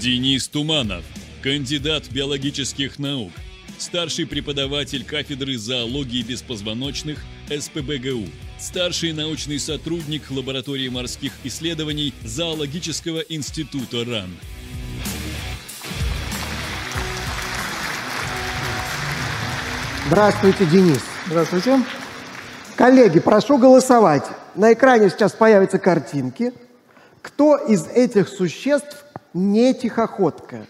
Денис Туманов, кандидат биологических наук, старший преподаватель кафедры зоологии беспозвоночных СПБГУ, старший научный сотрудник лаборатории морских исследований Зоологического института РАН. Здравствуйте, Денис. Здравствуйте. Коллеги, прошу голосовать. На экране сейчас появятся картинки. Кто из этих существ не тихоходка?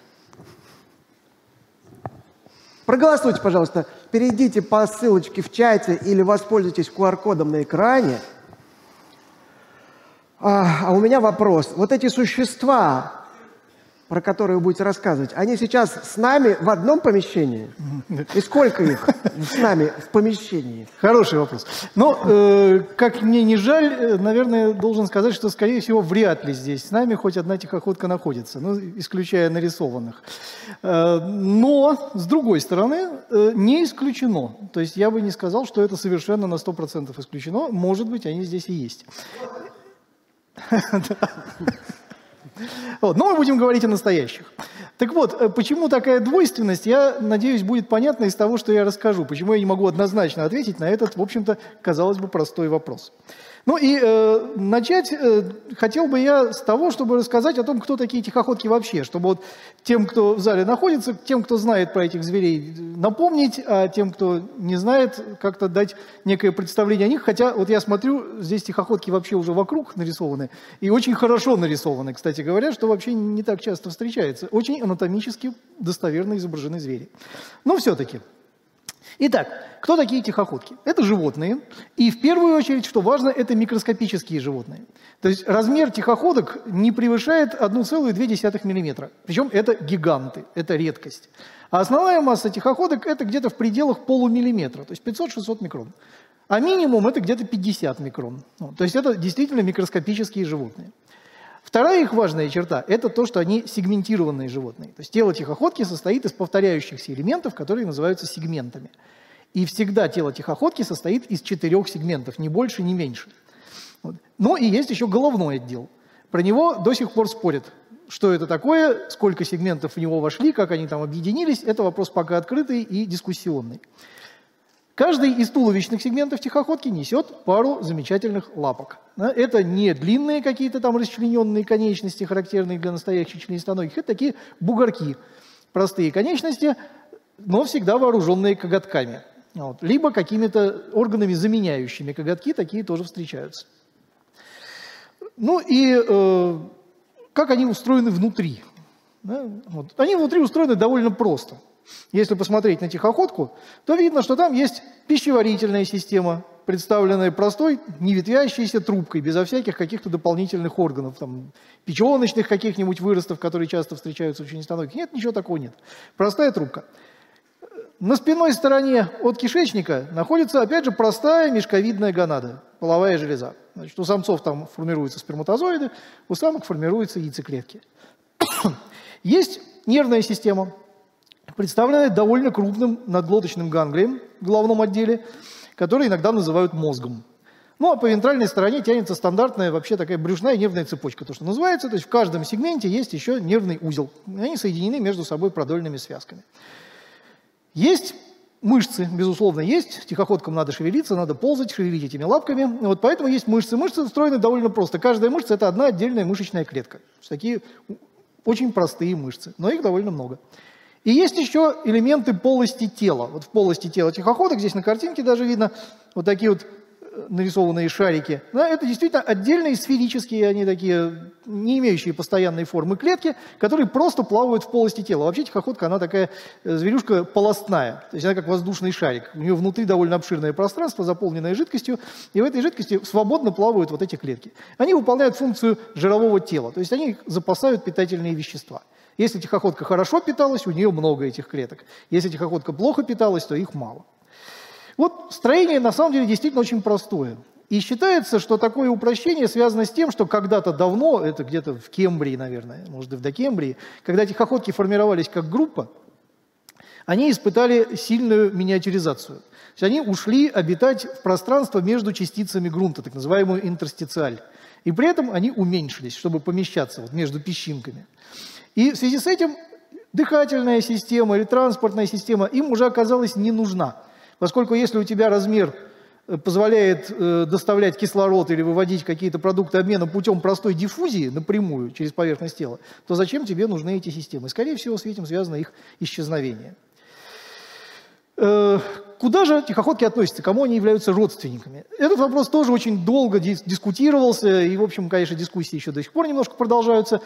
Проголосуйте, пожалуйста. Перейдите по ссылочке в чате или воспользуйтесь QR-кодом на экране. А, а у меня вопрос. Вот эти существа, про которые вы будете рассказывать, они сейчас с нами в одном помещении? И сколько их с нами в помещении? Хороший вопрос. Но, э, как мне не жаль, э, наверное, должен сказать, что, скорее всего, вряд ли здесь с нами хоть одна тихоходка находится, ну, исключая нарисованных. Э, но, с другой стороны, э, не исключено. То есть я бы не сказал, что это совершенно на 100% исключено. Может быть, они здесь и есть. Вот. Но мы будем говорить о настоящих. Так вот, э, почему такая двойственность, я надеюсь, будет понятно из того, что я расскажу. Почему я не могу однозначно ответить на этот, в общем-то, казалось бы, простой вопрос. Ну и э, начать э, хотел бы я с того, чтобы рассказать о том, кто такие тихоходки вообще, чтобы вот тем, кто в зале находится, тем, кто знает про этих зверей, напомнить, а тем, кто не знает, как-то дать некое представление о них. Хотя вот я смотрю, здесь тихоходки вообще уже вокруг нарисованы, и очень хорошо нарисованы, кстати говоря, что вообще не так часто встречается. Очень анатомически достоверно изображены звери. Но все-таки Итак, кто такие тихоходки? Это животные. И в первую очередь, что важно, это микроскопические животные. То есть размер тихоходок не превышает 1,2 мм. Причем это гиганты, это редкость. А основная масса тихоходок это где-то в пределах полумиллиметра, то есть 500-600 микрон. А минимум это где-то 50 микрон. Ну, то есть это действительно микроскопические животные. Вторая их важная черта – это то, что они сегментированные животные. То есть тело тихоходки состоит из повторяющихся элементов, которые называются сегментами. И всегда тело тихоходки состоит из четырех сегментов, ни больше, ни меньше. Вот. Но и есть еще головной отдел. Про него до сих пор спорят, что это такое, сколько сегментов в него вошли, как они там объединились. Это вопрос пока открытый и дискуссионный. Каждый из туловищных сегментов тихоходки несет пару замечательных лапок. Это не длинные какие-то там расчлененные конечности, характерные для настоящих членистоногих, это такие бугорки, простые конечности, но всегда вооруженные коготками. Вот. Либо какими-то органами, заменяющими коготки, такие тоже встречаются. Ну и э, как они устроены внутри? Да? Вот. Они внутри устроены довольно просто. Если посмотреть на тихоходку, то видно, что там есть пищеварительная система, представленная простой, не ветвящейся трубкой, безо всяких каких-то дополнительных органов, там, печеночных каких-нибудь выростов, которые часто встречаются в членистоногих. Нет, ничего такого нет. Простая трубка. На спинной стороне от кишечника находится, опять же, простая мешковидная гонада, половая железа. Значит, у самцов там формируются сперматозоиды, у самок формируются яйцеклетки. Есть нервная система, представленная довольно крупным надглоточным ганглием в головном отделе, который иногда называют мозгом. Ну, а по вентральной стороне тянется стандартная вообще такая брюшная нервная цепочка, то, что называется. То есть в каждом сегменте есть еще нервный узел. Они соединены между собой продольными связками. Есть мышцы, безусловно, есть. Тихоходкам надо шевелиться, надо ползать, шевелить этими лапками. Вот поэтому есть мышцы. Мышцы устроены довольно просто. Каждая мышца – это одна отдельная мышечная клетка. Такие очень простые мышцы, но их довольно много. И есть еще элементы полости тела. Вот в полости тела тихоходок, здесь на картинке даже видно вот такие вот нарисованные шарики, да, это действительно отдельные сферические, они такие, не имеющие постоянной формы клетки, которые просто плавают в полости тела. Вообще тихоходка, она такая э, зверюшка полостная, то есть она как воздушный шарик. У нее внутри довольно обширное пространство, заполненное жидкостью, и в этой жидкости свободно плавают вот эти клетки. Они выполняют функцию жирового тела, то есть они запасают питательные вещества. Если тихоходка хорошо питалась, у нее много этих клеток. Если тихоходка плохо питалась, то их мало. Вот строение на самом деле действительно очень простое. И считается, что такое упрощение связано с тем, что когда-то давно, это где-то в Кембрии, наверное, может и в Докембрии, когда тихоходки формировались как группа, они испытали сильную миниатюризацию. То есть они ушли обитать в пространство между частицами грунта, так называемую интерстициаль. И при этом они уменьшились, чтобы помещаться вот между песчинками. И в связи с этим дыхательная система или транспортная система им уже оказалась не нужна. Поскольку если у тебя размер э, позволяет э, доставлять кислород или выводить какие-то продукты обмена путем простой диффузии напрямую через поверхность тела, то зачем тебе нужны эти системы? Скорее всего, с этим связано их исчезновение. Э, куда же тихоходки относятся, кому они являются родственниками? Этот вопрос тоже очень долго дис дискутировался, и, в общем, конечно, дискуссии еще до сих пор немножко продолжаются.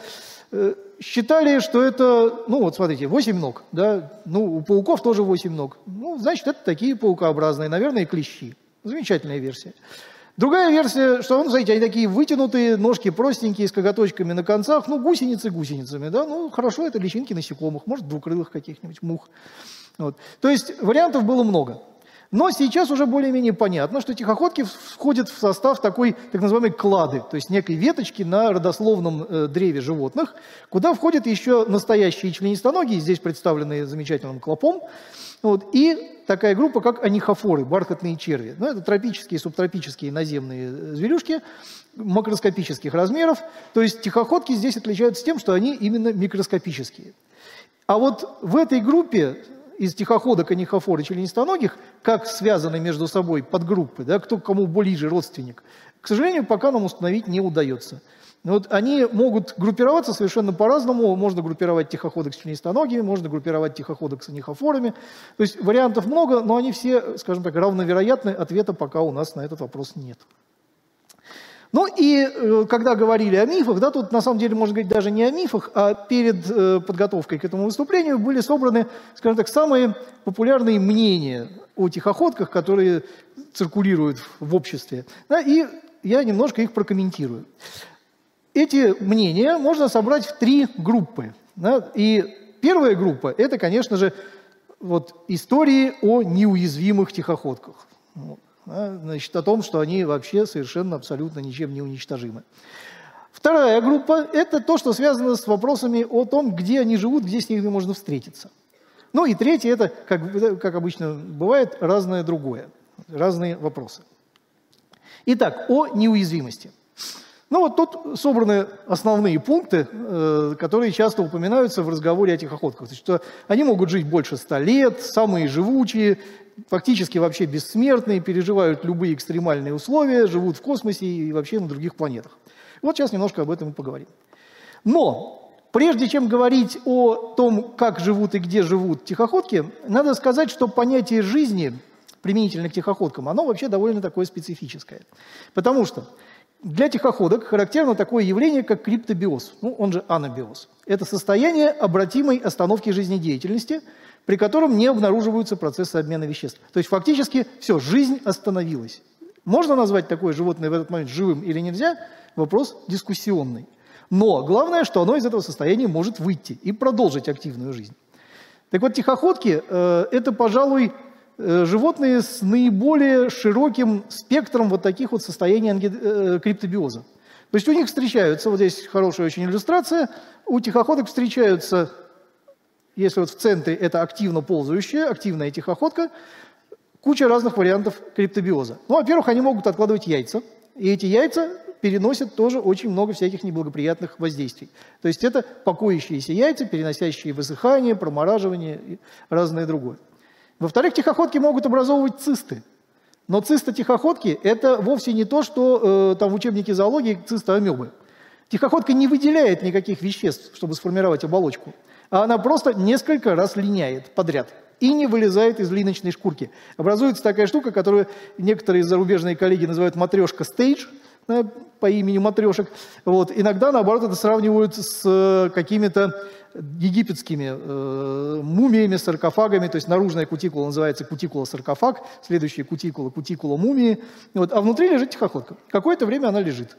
Э, считали, что это, ну вот смотрите, 8 ног, да, ну у пауков тоже 8 ног. Ну, значит, это такие паукообразные, наверное, клещи. Замечательная версия. Другая версия, что, ну, смотрите, они такие вытянутые, ножки простенькие, с коготочками на концах, ну, гусеницы гусеницами, да, ну, хорошо, это личинки насекомых, может, двукрылых каких-нибудь мух. Вот. То есть вариантов было много. Но сейчас уже более-менее понятно, что тихоходки входят в состав такой так называемой клады, то есть некой веточки на родословном э, древе животных, куда входят еще настоящие членистоногие, здесь представленные замечательным клопом, вот, и такая группа, как анихофоры, бархатные черви. Ну, это тропические, субтропические наземные э, зверюшки макроскопических размеров. То есть тихоходки здесь отличаются тем, что они именно микроскопические. А вот в этой группе из тихоходок, анихофор и членистоногих, как связаны между собой подгруппы, да, кто кому ближе родственник, к сожалению, пока нам установить не удается. Вот они могут группироваться совершенно по-разному. Можно группировать тихоходок с членистоногими, можно группировать тихоходок с анихофорами. То есть вариантов много, но они все, скажем так, равновероятны. Ответа пока у нас на этот вопрос нет. Ну и э, когда говорили о мифах, да, тут на самом деле можно говорить даже не о мифах, а перед э, подготовкой к этому выступлению были собраны, скажем так, самые популярные мнения о тихоходках, которые циркулируют в обществе. Да, и я немножко их прокомментирую. Эти мнения можно собрать в три группы. Да, и первая группа – это, конечно же, вот истории о неуязвимых тихоходках. Вот значит, о том, что они вообще совершенно абсолютно ничем не уничтожимы. Вторая группа – это то, что связано с вопросами о том, где они живут, где с ними можно встретиться. Ну и третье – это, как, как обычно бывает, разное другое, разные вопросы. Итак, о неуязвимости. Ну вот тут собраны основные пункты, э, которые часто упоминаются в разговоре о тихоходках. Есть, что они могут жить больше ста лет, самые живучие, фактически вообще бессмертные, переживают любые экстремальные условия, живут в космосе и вообще на других планетах. Вот сейчас немножко об этом и поговорим. Но прежде чем говорить о том, как живут и где живут тихоходки, надо сказать, что понятие жизни применительно к тихоходкам, оно вообще довольно такое специфическое. Потому что для тихоходок характерно такое явление, как криптобиоз, ну, он же анабиоз. Это состояние обратимой остановки жизнедеятельности – при котором не обнаруживаются процессы обмена веществ. То есть фактически все, жизнь остановилась. Можно назвать такое животное в этот момент живым или нельзя? Вопрос дискуссионный. Но главное, что оно из этого состояния может выйти и продолжить активную жизнь. Так вот, тихоходки э, – это, пожалуй, животные с наиболее широким спектром вот таких вот состояний э, криптобиоза. То есть у них встречаются, вот здесь хорошая очень иллюстрация, у тихоходок встречаются если вот в центре это активно ползающая, активная тихоходка, куча разных вариантов криптобиоза. Ну, во-первых, они могут откладывать яйца, и эти яйца переносят тоже очень много всяких неблагоприятных воздействий. То есть это покоящиеся яйца, переносящие высыхание, промораживание и разное другое. Во-вторых, тихоходки могут образовывать цисты. Но циста тихоходки – это вовсе не то, что э, там в учебнике зоологии циста амебы. Тихоходка не выделяет никаких веществ, чтобы сформировать оболочку а она просто несколько раз линяет подряд и не вылезает из линочной шкурки. Образуется такая штука, которую некоторые зарубежные коллеги называют матрешка стейдж, по имени матрешек. Вот. Иногда, наоборот, это сравнивают с э, какими-то египетскими э, мумиями, саркофагами, то есть наружная кутикула называется кутикула-саркофаг, следующая кутикула – кутикула мумии, вот, а внутри лежит тихоходка. Какое-то время она лежит.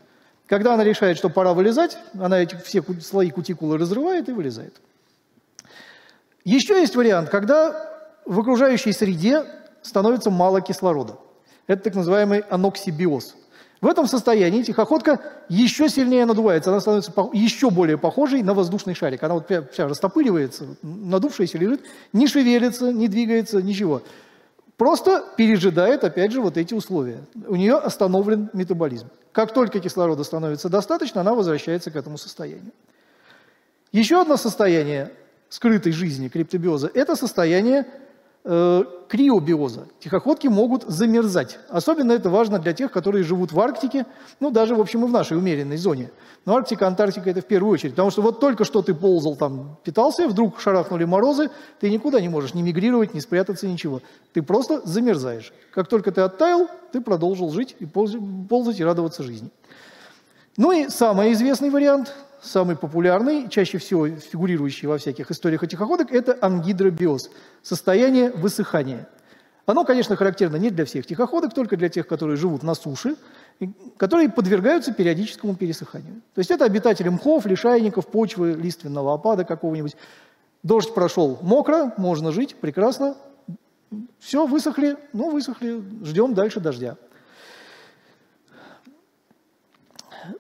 Когда она решает, что пора вылезать, она эти все слои кутикулы разрывает и вылезает. Еще есть вариант, когда в окружающей среде становится мало кислорода. Это так называемый аноксибиоз. В этом состоянии тихоходка еще сильнее надувается, она становится еще более похожей на воздушный шарик. Она вот вся растопыривается, надувшаяся лежит, не шевелится, не двигается, ничего. Просто пережидает, опять же, вот эти условия. У нее остановлен метаболизм. Как только кислорода становится достаточно, она возвращается к этому состоянию. Еще одно состояние скрытой жизни криптобиоза – это состояние криобиоза. Тихоходки могут замерзать. Особенно это важно для тех, которые живут в Арктике, ну, даже, в общем, и в нашей умеренной зоне. Но Арктика, Антарктика – это в первую очередь. Потому что вот только что ты ползал там, питался, вдруг шарахнули морозы, ты никуда не можешь ни мигрировать, ни спрятаться, ничего. Ты просто замерзаешь. Как только ты оттаял, ты продолжил жить и ползать и радоваться жизни. Ну и самый известный вариант – самый популярный, чаще всего фигурирующий во всяких историях о тихоходок, это ангидробиоз, состояние высыхания. Оно, конечно, характерно не для всех тихоходок, только для тех, которые живут на суше, которые подвергаются периодическому пересыханию. То есть это обитатели мхов, лишайников, почвы, лиственного опада какого-нибудь. Дождь прошел мокро, можно жить, прекрасно. Все, высохли, ну, высохли, ждем дальше дождя.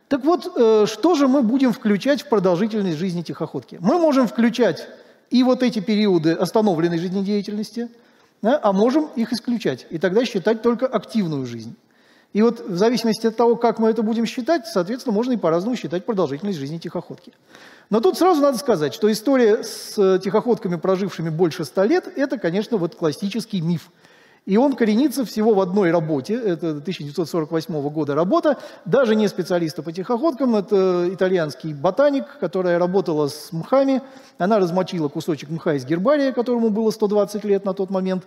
Так вот, э, что же мы будем включать в продолжительность жизни тихоходки? Мы можем включать и вот эти периоды остановленной жизнедеятельности, а можем их исключать, и тогда считать только активную жизнь. И вот в зависимости от того, как мы это будем считать, соответственно, можно и по-разному считать продолжительность жизни тихоходки. Но тут сразу надо сказать, что история с э, тихоходками, прожившими больше ста лет, это, конечно, вот классический миф – и он коренится всего в одной работе, это 1948 года работа, даже не специалиста по тихоходкам, это итальянский ботаник, которая работала с мхами, она размочила кусочек мха из гербария, которому было 120 лет на тот момент,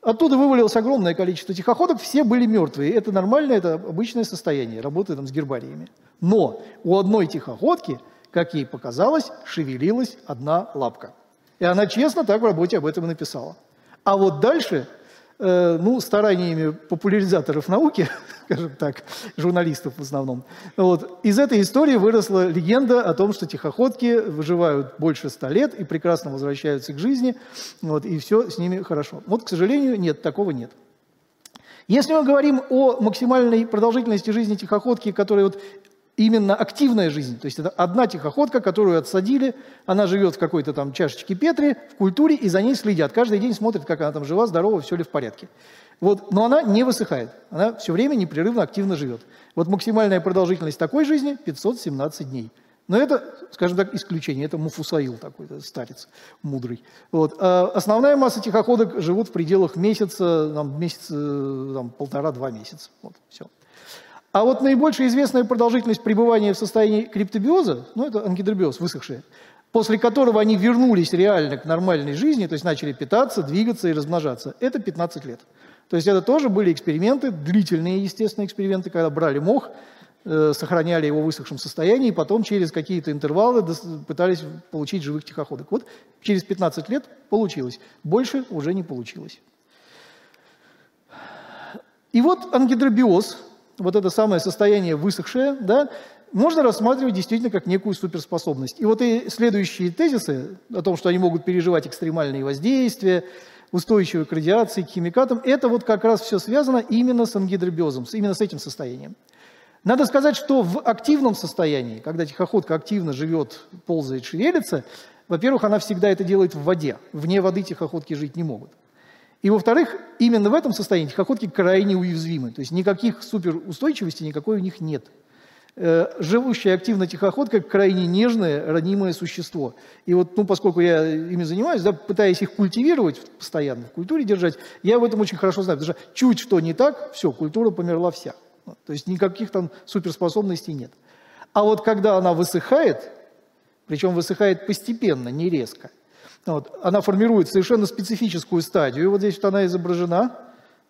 Оттуда вывалилось огромное количество тихоходок, все были мертвые. Это нормально, это обычное состояние, работы там с гербариями. Но у одной тихоходки, как ей показалось, шевелилась одна лапка. И она честно так в работе об этом и написала. А вот дальше ну, стараниями популяризаторов науки, скажем так, журналистов в основном, вот, из этой истории выросла легенда о том, что тихоходки выживают больше ста лет и прекрасно возвращаются к жизни, вот, и все с ними хорошо. Вот, к сожалению, нет, такого нет. Если мы говорим о максимальной продолжительности жизни тихоходки, которая вот именно активная жизнь. То есть это одна тихоходка, которую отсадили, она живет в какой-то там чашечке Петри, в культуре, и за ней следят. Каждый день смотрят, как она там жива, здорова, все ли в порядке. Вот, но она не высыхает, она все время непрерывно активно живет. Вот максимальная продолжительность такой жизни 517 дней. Но это, скажем так, исключение, это Муфусаил такой, старец мудрый. Вот. А основная масса тихоходок живут в пределах месяца, там, месяц, э, там, полтора-два месяца. Вот, все. А вот наибольшая известная продолжительность пребывания в состоянии криптобиоза, ну это ангидробиоз, высохшие, после которого они вернулись реально к нормальной жизни, то есть начали питаться, двигаться и размножаться, это 15 лет. То есть это тоже были эксперименты, длительные, естественно, эксперименты, когда брали мох, э, сохраняли его в высохшем состоянии, и потом через какие-то интервалы пытались получить живых тихоходок. Вот через 15 лет получилось. Больше уже не получилось. И вот ангидробиоз, вот это самое состояние высохшее, да, можно рассматривать действительно как некую суперспособность. И вот и следующие тезисы о том, что они могут переживать экстремальные воздействия, устойчивые к радиации, к химикатам, это вот как раз все связано именно с ангидробиозом, именно с этим состоянием. Надо сказать, что в активном состоянии, когда тихоходка активно живет, ползает, шевелится, во-первых, она всегда это делает в воде. Вне воды тихоходки жить не могут. И во-вторых, именно в этом состоянии тихоходки крайне уязвимы. То есть никаких суперустойчивости никакой у них нет. Э, живущая активно тихоходка крайне нежное, ранимое существо. И вот, ну, поскольку я ими занимаюсь, да, пытаясь их культивировать постоянно, в культуре держать, я в этом очень хорошо знаю. Потому что чуть что не так, все, культура померла вся. То есть никаких там суперспособностей нет. А вот когда она высыхает, причем высыхает постепенно, не резко, вот. Она формирует совершенно специфическую стадию. Вот здесь вот она изображена.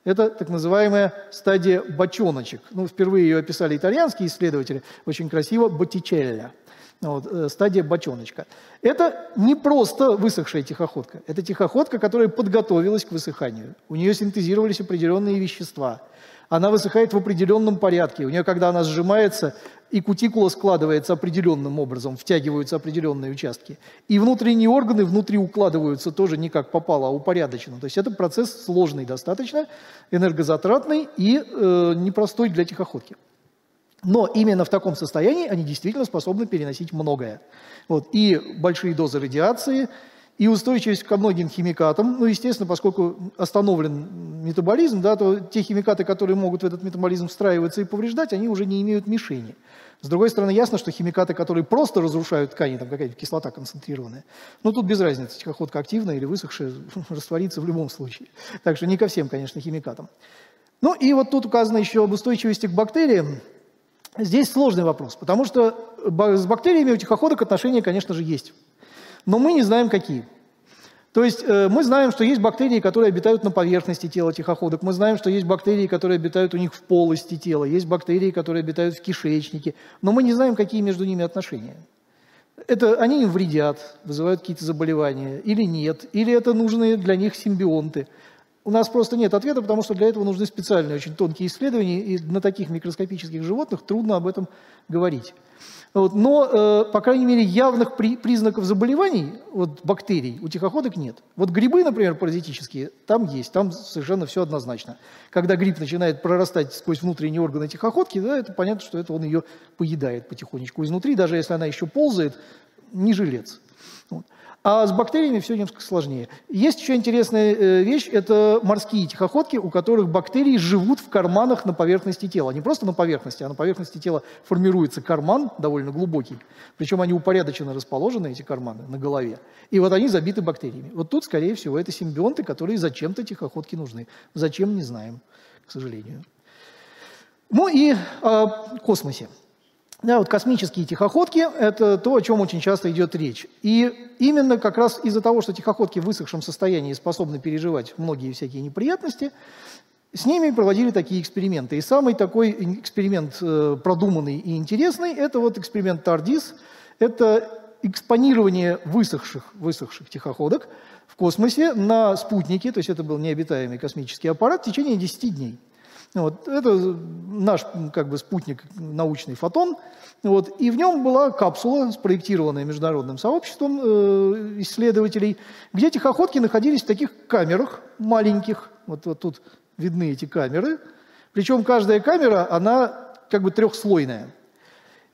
Это так называемая стадия бочоночек. Ну, впервые ее описали итальянские исследователи. Очень красиво. Боттичелля. Вот, э, стадия бочоночка. Это не просто высохшая тихоходка. Это тихоходка, которая подготовилась к высыханию. У нее синтезировались определенные вещества – она высыхает в определенном порядке. У нее, когда она сжимается, и кутикула складывается определенным образом, втягиваются определенные участки. И внутренние органы внутри укладываются тоже не как попало, а упорядоченно. То есть это процесс сложный достаточно, энергозатратный и э, непростой для тихоходки. Но именно в таком состоянии они действительно способны переносить многое. Вот. И большие дозы радиации, и устойчивость ко многим химикатам. Ну, естественно, поскольку остановлен метаболизм, да, то те химикаты, которые могут в этот метаболизм встраиваться и повреждать, они уже не имеют мишени. С другой стороны, ясно, что химикаты, которые просто разрушают ткани, там какая-то кислота концентрированная, ну тут без разницы, тихоходка активная или высохшая, растворится в любом случае. Так что не ко всем, конечно, химикатам. Ну и вот тут указано еще об устойчивости к бактериям. Здесь сложный вопрос, потому что с бактериями у тихоходок отношения, конечно же, есть. Но мы не знаем, какие. То есть э, мы знаем, что есть бактерии, которые обитают на поверхности тела тихоходок. Мы знаем, что есть бактерии, которые обитают у них в полости тела. Есть бактерии, которые обитают в кишечнике. Но мы не знаем, какие между ними отношения. Это они им вредят, вызывают какие-то заболевания, или нет, или это нужные для них симбионты. У нас просто нет ответа, потому что для этого нужны специальные, очень тонкие исследования, и на таких микроскопических животных трудно об этом говорить. Вот, но, э, по крайней мере, явных при, признаков заболеваний, вот, бактерий, у тихоходок нет. Вот грибы, например, паразитические, там есть, там совершенно все однозначно. Когда гриб начинает прорастать сквозь внутренние органы тихоходки, да, это понятно, что это он ее поедает потихонечку изнутри, даже если она еще ползает, не жилец. Вот. А с бактериями все немножко сложнее. Есть еще интересная э, вещь, это морские тихоходки, у которых бактерии живут в карманах на поверхности тела. Не просто на поверхности, а на поверхности тела формируется карман довольно глубокий. Причем они упорядоченно расположены, эти карманы, на голове. И вот они забиты бактериями. Вот тут, скорее всего, это симбионты, которые зачем-то тихоходки нужны. Зачем, не знаем, к сожалению. Ну и о космосе. Да, вот космические тихоходки – это то, о чем очень часто идет речь. И именно как раз из-за того, что тихоходки в высохшем состоянии способны переживать многие всякие неприятности, с ними проводили такие эксперименты. И самый такой эксперимент э, продуманный и интересный – это вот эксперимент Тардис. Это экспонирование высохших, высохших тихоходок в космосе на спутнике, то есть это был необитаемый космический аппарат, в течение 10 дней. Вот, это наш как бы, спутник научный «Фотон». Вот, и в нем была капсула, спроектированная международным сообществом э, исследователей, где тихоходки находились в таких камерах маленьких. Вот, вот тут видны эти камеры. Причем каждая камера, она как бы трехслойная.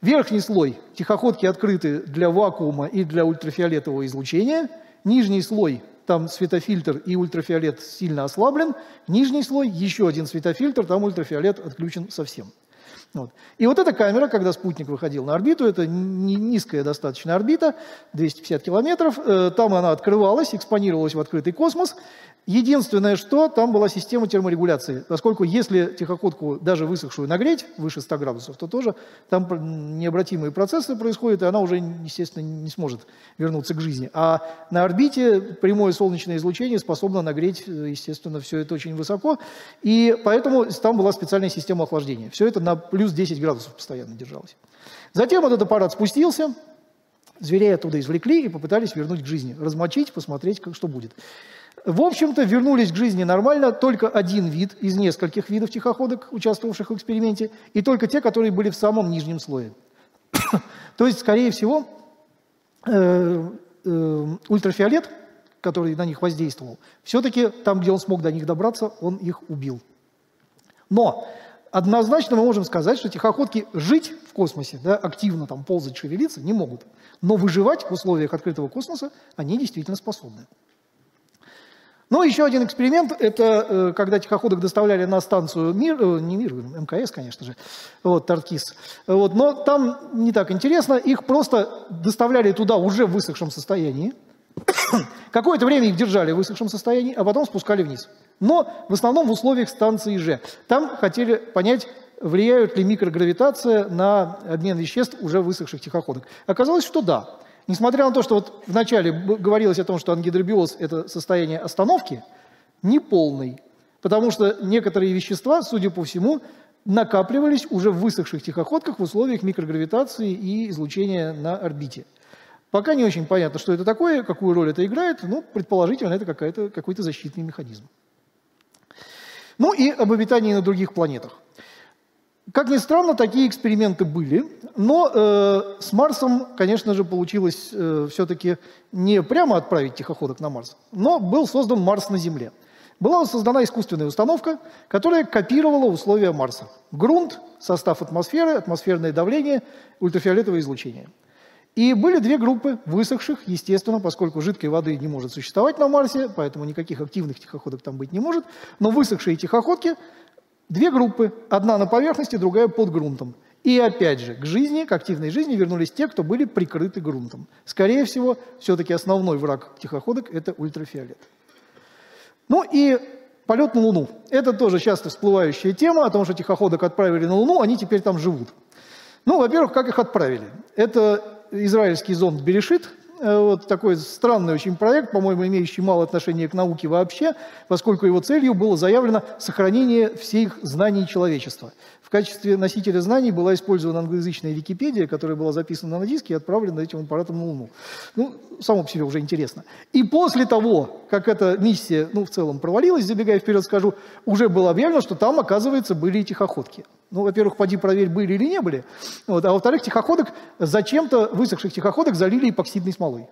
Верхний слой – тихоходки открыты для вакуума и для ультрафиолетового излучения. Нижний слой там светофильтр и ультрафиолет сильно ослаблен, нижний слой, еще один светофильтр, там ультрафиолет отключен совсем. Вот. И вот эта камера, когда спутник выходил на орбиту, это низкая достаточно орбита, 250 километров, э, там она открывалась, экспонировалась в открытый космос, Единственное, что там была система терморегуляции, поскольку если тихоходку даже высохшую нагреть выше 100 градусов, то тоже там необратимые процессы происходят, и она уже, естественно, не сможет вернуться к жизни. А на орбите прямое солнечное излучение способно нагреть, естественно, все это очень высоко, и поэтому там была специальная система охлаждения. Все это на плюс 10 градусов постоянно держалось. Затем этот аппарат спустился, зверей оттуда извлекли и попытались вернуть к жизни, размочить, посмотреть, как, что будет. В общем-то, вернулись к жизни нормально только один вид из нескольких видов тихоходок, участвовавших в эксперименте, и только те, которые были в самом нижнем слое. То есть, скорее всего, э, э, ультрафиолет, который на них воздействовал, все-таки там, где он смог до них добраться, он их убил. Но однозначно мы можем сказать, что тихоходки жить в космосе, да, активно там ползать, шевелиться не могут. Но выживать в условиях открытого космоса они действительно способны. Ну, еще один эксперимент, это э, когда тихоходок доставляли на станцию МИР, э, не МИР, МКС, конечно же, вот, Таркис. Вот, но там не так интересно, их просто доставляли туда уже в высохшем состоянии. Какое-то время их держали в высохшем состоянии, а потом спускали вниз. Но в основном в условиях станции Ж. Там хотели понять, влияют ли микрогравитация на обмен веществ уже высохших тихоходок. Оказалось, что да. Несмотря на то, что вот вначале говорилось о том, что ангидробиоз – это состояние остановки, не полный, потому что некоторые вещества, судя по всему, накапливались уже в высохших тихоходках в условиях микрогравитации и излучения на орбите. Пока не очень понятно, что это такое, какую роль это играет, но предположительно это какой-то защитный механизм. Ну и об обитании на других планетах. Как ни странно, такие эксперименты были, но э, с Марсом, конечно же, получилось э, все-таки не прямо отправить тихоходок на Марс, но был создан Марс на Земле. Была создана искусственная установка, которая копировала условия Марса. Грунт, состав атмосферы, атмосферное давление, ультрафиолетовое излучение. И были две группы высохших, естественно, поскольку жидкой воды не может существовать на Марсе, поэтому никаких активных тихоходок там быть не может, но высохшие тихоходки Две группы, одна на поверхности, другая под грунтом. И опять же, к жизни, к активной жизни вернулись те, кто были прикрыты грунтом. Скорее всего, все-таки основной враг тихоходок – это ультрафиолет. Ну и полет на Луну. Это тоже часто всплывающая тема о том, что тихоходок отправили на Луну, они теперь там живут. Ну, во-первых, как их отправили? Это израильский зонд «Берешит», Э, вот такой странный очень проект, по-моему, имеющий мало отношения к науке вообще, поскольку его целью было заявлено сохранение всех знаний человечества. В качестве носителя знаний была использована англоязычная Википедия, которая была записана на диске и отправлена этим аппаратом на Луну. Ну, само по себе уже интересно. И после того, как эта миссия, ну, в целом провалилась, забегая вперед скажу, уже было объявлено, что там, оказывается, были и тихоходки. Ну, во-первых, поди проверь, были или не были. Вот, а во-вторых, тихоходок, зачем-то высохших тихоходок залили эпоксидной смолой.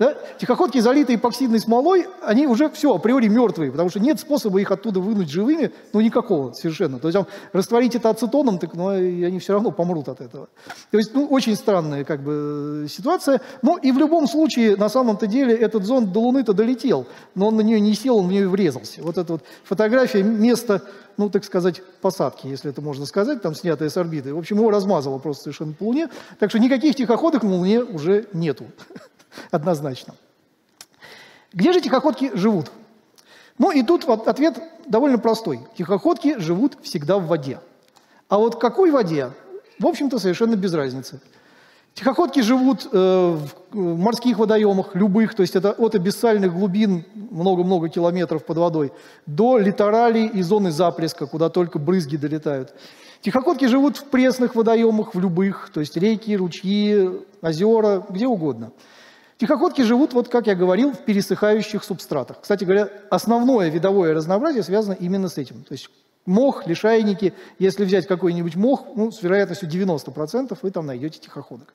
Да? Тихоходки, залитые эпоксидной смолой, они уже все, априори мертвые, потому что нет способа их оттуда вынуть живыми, ну никакого совершенно. То есть там, растворить это ацетоном, так ну, и они все равно помрут от этого. То есть ну, очень странная как бы ситуация. Но и в любом случае, на самом-то деле, этот зонд до Луны-то долетел, но он на нее не сел, он в нее врезался. Вот эта вот фотография места ну, так сказать, посадки, если это можно сказать, там снятая с орбиты. В общем, его размазало просто совершенно по Луне. Так что никаких тихоходок на Луне уже нету. однозначно. Где же тихоходки живут? Ну и тут вот ответ довольно простой. Тихоходки живут всегда в воде. А вот в какой воде? В общем-то, совершенно без разницы. Тихоходки живут э, в морских водоемах, любых, то есть это от абиссальных глубин много-много километров под водой, до литоралей и зоны запреска, куда только брызги долетают. Тихоходки живут в пресных водоемах, в любых, то есть реки, ручьи, озера, где угодно. Тихоходки живут, вот как я говорил, в пересыхающих субстратах. Кстати говоря, основное видовое разнообразие связано именно с этим. То есть мох, лишайники, если взять какой-нибудь мох, ну, с вероятностью 90% вы там найдете тихоходок.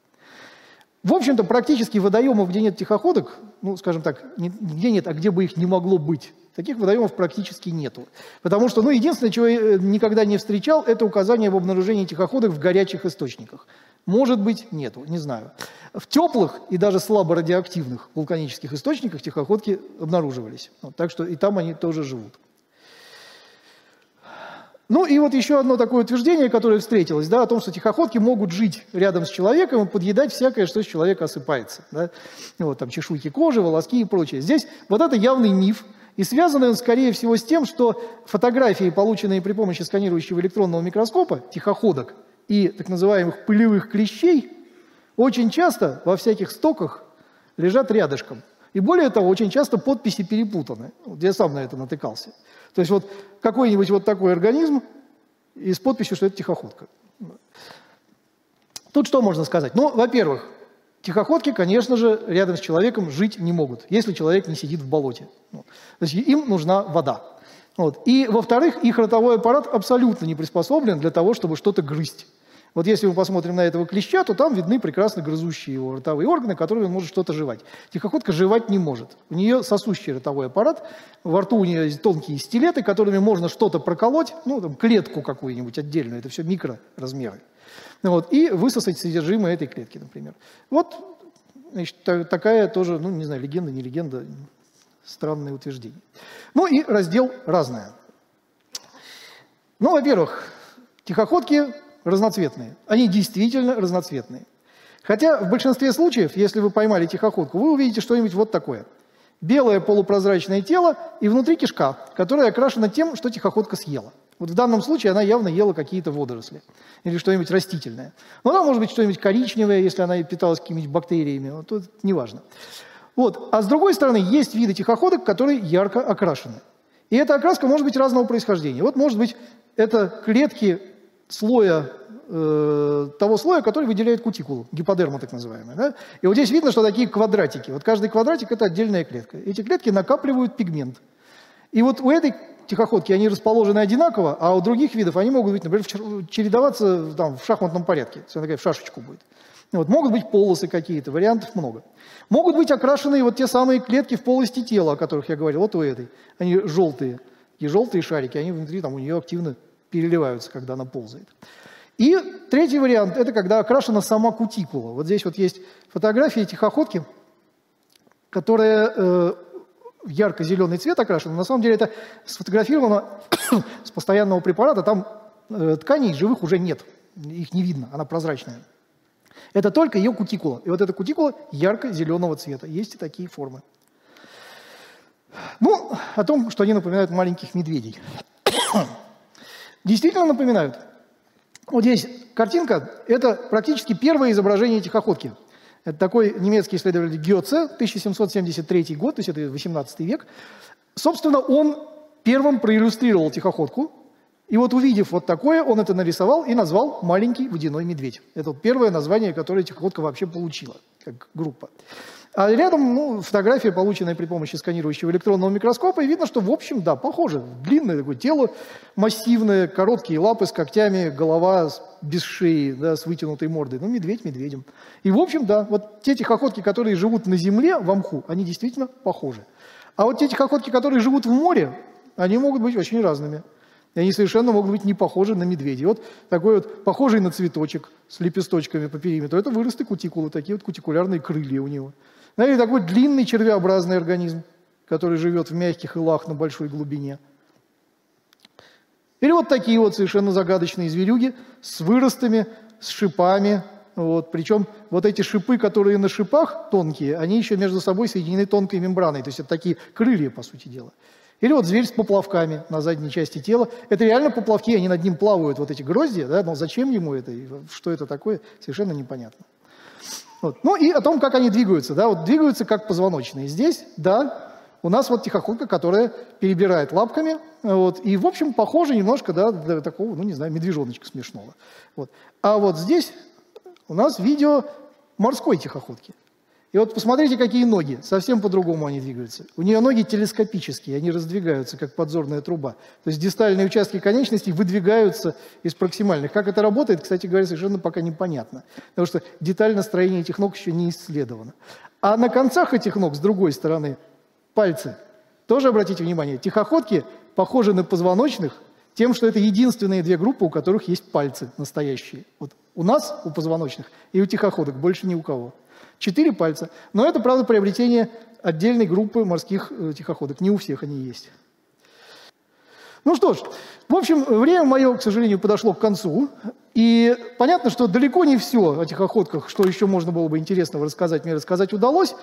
В общем-то, практически водоемов, где нет тихоходок, ну, скажем так, нигде нет, а где бы их не могло быть, таких водоемов практически нету. Потому что, ну, единственное, чего я э, никогда не встречал, это указание об обнаружении тихоходок в горячих источниках. Может быть, нету, не знаю. В теплых и даже слабо радиоактивных вулканических источниках тихоходки обнаруживались. Вот, так что и там они тоже живут. Ну и вот еще одно такое утверждение, которое встретилось, да, о том, что тихоходки могут жить рядом с человеком и подъедать всякое, что с человека осыпается. Да? Вот там чешуйки кожи, волоски и прочее. Здесь вот это явный миф, и связанный он, скорее всего, с тем, что фотографии, полученные при помощи сканирующего электронного микроскопа, тихоходок, и так называемых пылевых клещей очень часто во всяких стоках лежат рядышком. И более того, очень часто подписи перепутаны. Вот я сам на это натыкался. То есть вот какой-нибудь вот такой организм и с подписью, что это тихоходка. Тут что можно сказать? Ну, во-первых, тихоходки, конечно же, рядом с человеком жить не могут, если человек не сидит в болоте. То есть им нужна вода. Вот. И, во-вторых, их ротовой аппарат абсолютно не приспособлен для того, чтобы что-то грызть. Вот если мы посмотрим на этого клеща, то там видны прекрасно грызущие его ротовые органы, которыми он может что-то жевать. Тихоходка жевать не может. У нее сосущий ротовой аппарат, во рту у нее тонкие стилеты, которыми можно что-то проколоть, ну, там, клетку какую-нибудь отдельную, это все микроразмеры. Вот, и высосать содержимое этой клетки, например. Вот значит, такая тоже, ну, не знаю, легенда, не легенда, странное утверждение. Ну и раздел «Разное». Ну, во-первых, тихоходки разноцветные. Они действительно разноцветные. Хотя в большинстве случаев, если вы поймали тихоходку, вы увидите что-нибудь вот такое. Белое полупрозрачное тело и внутри кишка, которая окрашена тем, что тихоходка съела. Вот в данном случае она явно ела какие-то водоросли или что-нибудь растительное. Но она может быть что-нибудь коричневое, если она питалась какими-нибудь бактериями. Вот тут неважно. Вот. А с другой стороны, есть виды тихоходок, которые ярко окрашены. И эта окраска может быть разного происхождения. Вот может быть это клетки слоя, э, того слоя, который выделяет кутикулу, гиподерма так называемая. Да? И вот здесь видно, что такие квадратики. Вот каждый квадратик – это отдельная клетка. Эти клетки накапливают пигмент. И вот у этой тихоходки они расположены одинаково, а у других видов они могут быть, например, чередоваться там, в шахматном порядке. Все такая в шашечку будет. Вот, могут быть полосы какие-то, вариантов много. Могут быть окрашенные вот те самые клетки в полости тела, о которых я говорил, вот у этой. Они желтые. И желтые шарики, они внутри там у нее активно переливаются, когда она ползает. И третий вариант – это когда окрашена сама кутикула. Вот здесь вот есть фотография тихоходки, которая э, в ярко-зеленый цвет окрашена. На самом деле это сфотографировано с постоянного препарата, там э, тканей живых уже нет. их не видно, она прозрачная. Это только ее кутикула. И вот эта кутикула ярко-зеленого цвета. Есть и такие формы. Ну, о том, что они напоминают маленьких медведей. Действительно напоминают. Вот здесь картинка – это практически первое изображение тихоходки. Это такой немецкий исследователь Гёце, 1773 год, то есть это 18 век. Собственно, он первым проиллюстрировал тихоходку, и вот увидев вот такое, он это нарисовал и назвал «маленький водяной медведь». Это первое название, которое тихоходка вообще получила, как группа. А рядом ну, фотография, полученная при помощи сканирующего электронного микроскопа, и видно, что, в общем, да, похоже. Длинное такое тело, массивное, короткие лапы с когтями, голова без шеи, да, с вытянутой мордой. Ну, медведь медведем. И, в общем, да, вот те тихоходки, которые живут на земле, в мху, они действительно похожи. А вот те тихоходки, которые живут в море, они могут быть очень разными. И они совершенно могут быть не похожи на медведей. Вот такой вот похожий на цветочек с лепесточками по периметру. Это выросты кутикулы, такие вот кутикулярные крылья у него. Знаете, такой длинный червеобразный организм, который живет в мягких илах на большой глубине. Или вот такие вот совершенно загадочные зверюги с выростами, с шипами. Вот. Причем вот эти шипы, которые на шипах тонкие, они еще между собой соединены тонкой мембраной. То есть это такие крылья, по сути дела. Или вот зверь с поплавками на задней части тела. Это реально поплавки, они над ним плавают, вот эти грозди, да, но зачем ему это, что это такое, совершенно непонятно. Вот. Ну и о том, как они двигаются. Да? Вот двигаются как позвоночные. Здесь, да, у нас вот тихоходка, которая перебирает лапками, вот, и, в общем, похоже немножко, да, до такого, ну, не знаю, медвежоночка смешного. Вот. А вот здесь у нас видео морской тихоходки. И вот посмотрите, какие ноги. Совсем по-другому они двигаются. У нее ноги телескопические, они раздвигаются, как подзорная труба. То есть дистальные участки конечностей выдвигаются из проксимальных. Как это работает, кстати говоря, совершенно пока непонятно. Потому что детально строение этих ног еще не исследовано. А на концах этих ног, с другой стороны, пальцы. Тоже обратите внимание, тихоходки похожи на позвоночных тем, что это единственные две группы, у которых есть пальцы настоящие. Вот у нас, у позвоночных, и у тихоходок, больше ни у кого. Четыре пальца. Но это, правда, приобретение отдельной группы морских э, тихоходок. Не у всех они есть. Ну что ж, в общем, время мое, к сожалению, подошло к концу. И понятно, что далеко не все о тихоходках, что еще можно было бы интересного рассказать, мне рассказать удалось.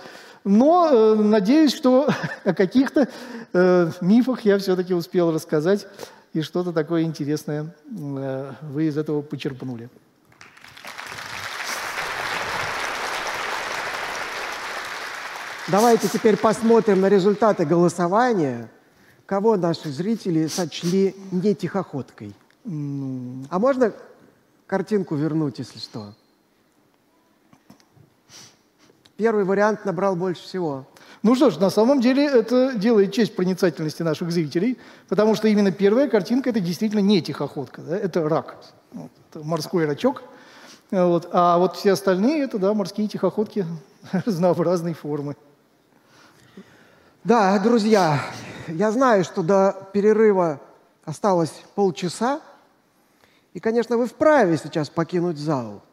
Но э, надеюсь, что о каких-то э, мифах я все-таки успел рассказать, и что-то такое интересное э, вы из этого почерпнули. Давайте теперь посмотрим на результаты голосования, кого наши зрители сочли не тихоходкой. А можно картинку вернуть, если что? Первый вариант набрал больше всего. Ну что ж, на самом деле это делает честь проницательности наших зрителей, потому что именно первая картинка это действительно не тихоходка, да? это рак, вот, это морской рачок. Вот. А вот все остальные это да, морские тихоходки разнообразной формы. Да, друзья, я знаю, что до перерыва осталось полчаса, и, конечно, вы вправе сейчас покинуть зал.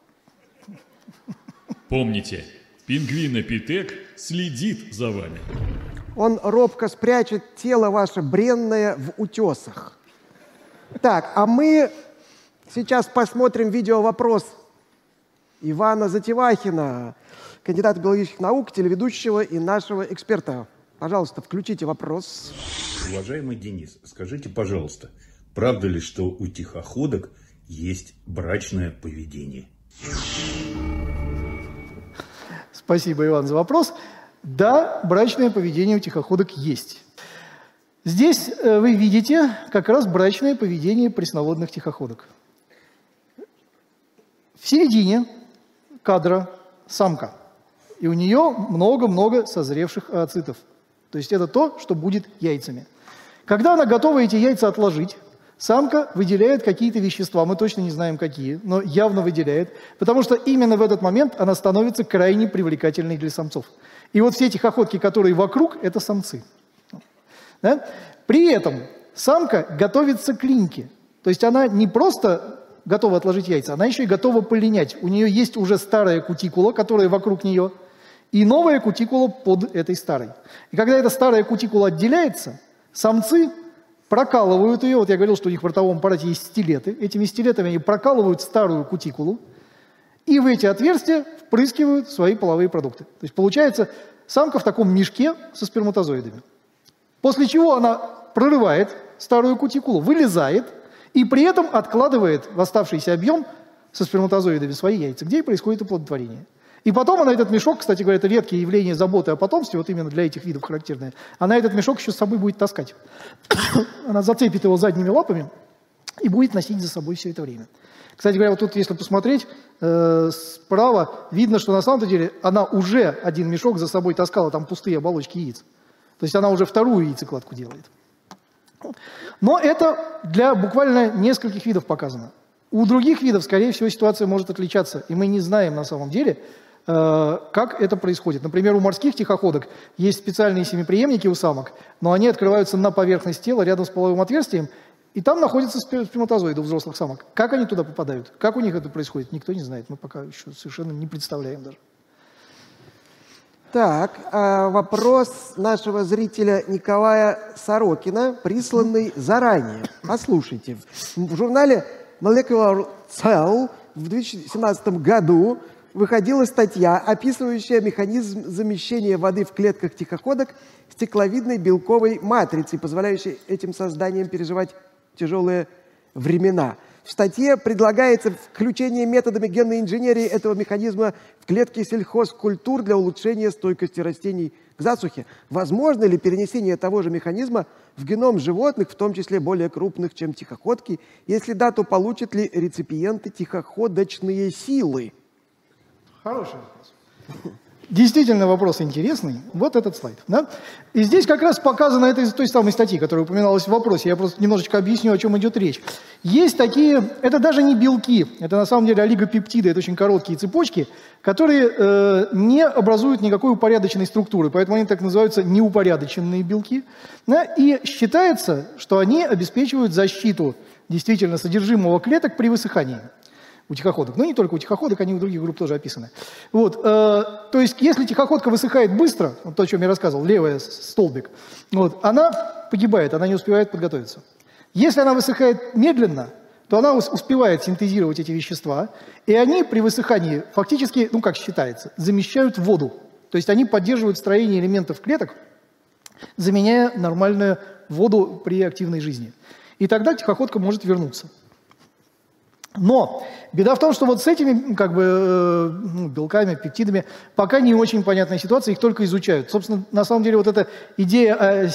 Помните, пингвин Эпитек следит за вами. Он робко спрячет тело ваше бренное в утесах. Так, а мы сейчас посмотрим видео-вопрос Ивана Затевахина, кандидата биологических наук, телеведущего и нашего эксперта. Пожалуйста, включите вопрос. Уважаемый Денис, скажите, пожалуйста, правда ли, что у тихоходок есть брачное поведение? Спасибо, Иван, за вопрос. Да, брачное поведение у тихоходок есть. Здесь э, вы видите как раз брачное поведение пресноводных тихоходок. В середине кадра самка, и у нее много-много созревших ооцитов – то есть это то, что будет яйцами. Когда она готова эти яйца отложить, самка выделяет какие-то вещества, мы точно не знаем какие, но явно выделяет, потому что именно в этот момент она становится крайне привлекательной для самцов. И вот все эти охотки, которые вокруг, это самцы. Да? При этом самка готовится к линьке. То есть она не просто готова отложить яйца, она еще и готова полинять. У нее есть уже старая кутикула, которая вокруг нее – и новая кутикула под этой старой. И когда эта старая кутикула отделяется, самцы прокалывают ее. Вот я говорил, что у них в ротовом аппарате есть стилеты. Этими стилетами они прокалывают старую кутикулу и в эти отверстия впрыскивают свои половые продукты. То есть получается самка в таком мешке со сперматозоидами. После чего она прорывает старую кутикулу, вылезает и при этом откладывает в оставшийся объем со сперматозоидами свои яйца, где и происходит оплодотворение. И потом она этот мешок, кстати говоря, это редкие явления заботы о потомстве, вот именно для этих видов характерные, она этот мешок еще с собой будет таскать. она зацепит его задними лапами и будет носить за собой все это время. Кстати говоря, вот тут, если посмотреть, э, справа видно, что на самом деле она уже один мешок за собой таскала, там пустые оболочки яиц. То есть она уже вторую яйцекладку делает. Но это для буквально нескольких видов показано. У других видов, скорее всего, ситуация может отличаться, и мы не знаем на самом деле, как это происходит. Например, у морских тихоходок есть специальные семиприемники у самок, но они открываются на поверхность тела рядом с половым отверстием, и там находятся сперматозоиды у взрослых самок. Как они туда попадают? Как у них это происходит? Никто не знает. Мы пока еще совершенно не представляем даже. Так, а вопрос нашего зрителя Николая Сорокина, присланный заранее. Послушайте. В журнале Molecular Cell в 2017 году выходила статья, описывающая механизм замещения воды в клетках тихоходок стекловидной белковой матрицей, позволяющей этим созданиям переживать тяжелые времена. В статье предлагается включение методами генной инженерии этого механизма в клетки сельхозкультур для улучшения стойкости растений к засухе. Возможно ли перенесение того же механизма в геном животных, в том числе более крупных, чем тихоходки? Если да, то получат ли реципиенты тихоходочные силы? Хороший вопрос. Действительно вопрос интересный. Вот этот слайд. Да? И здесь как раз показано это той самой статьи, которая упоминалась в вопросе. Я просто немножечко объясню, о чем идет речь. Есть такие, это даже не белки, это на самом деле олигопептиды, это очень короткие цепочки, которые э, не образуют никакой упорядоченной структуры, поэтому они так называются неупорядоченные белки. Да? И считается, что они обеспечивают защиту действительно содержимого клеток при высыхании у тихоходок. Но не только у тихоходок, они у других групп тоже описаны. Вот, э, то есть, если тихоходка высыхает быстро, вот то, о чем я рассказывал, левая столбик, вот, она погибает, она не успевает подготовиться. Если она высыхает медленно, то она успевает синтезировать эти вещества, и они при высыхании фактически, ну как считается, замещают воду. То есть они поддерживают строение элементов клеток, заменяя нормальную воду при активной жизни. И тогда тихоходка может вернуться. Но беда в том, что вот с этими как бы, э, ну, белками, пептидами пока не очень понятная ситуация, их только изучают. Собственно, на самом деле вот эта идея о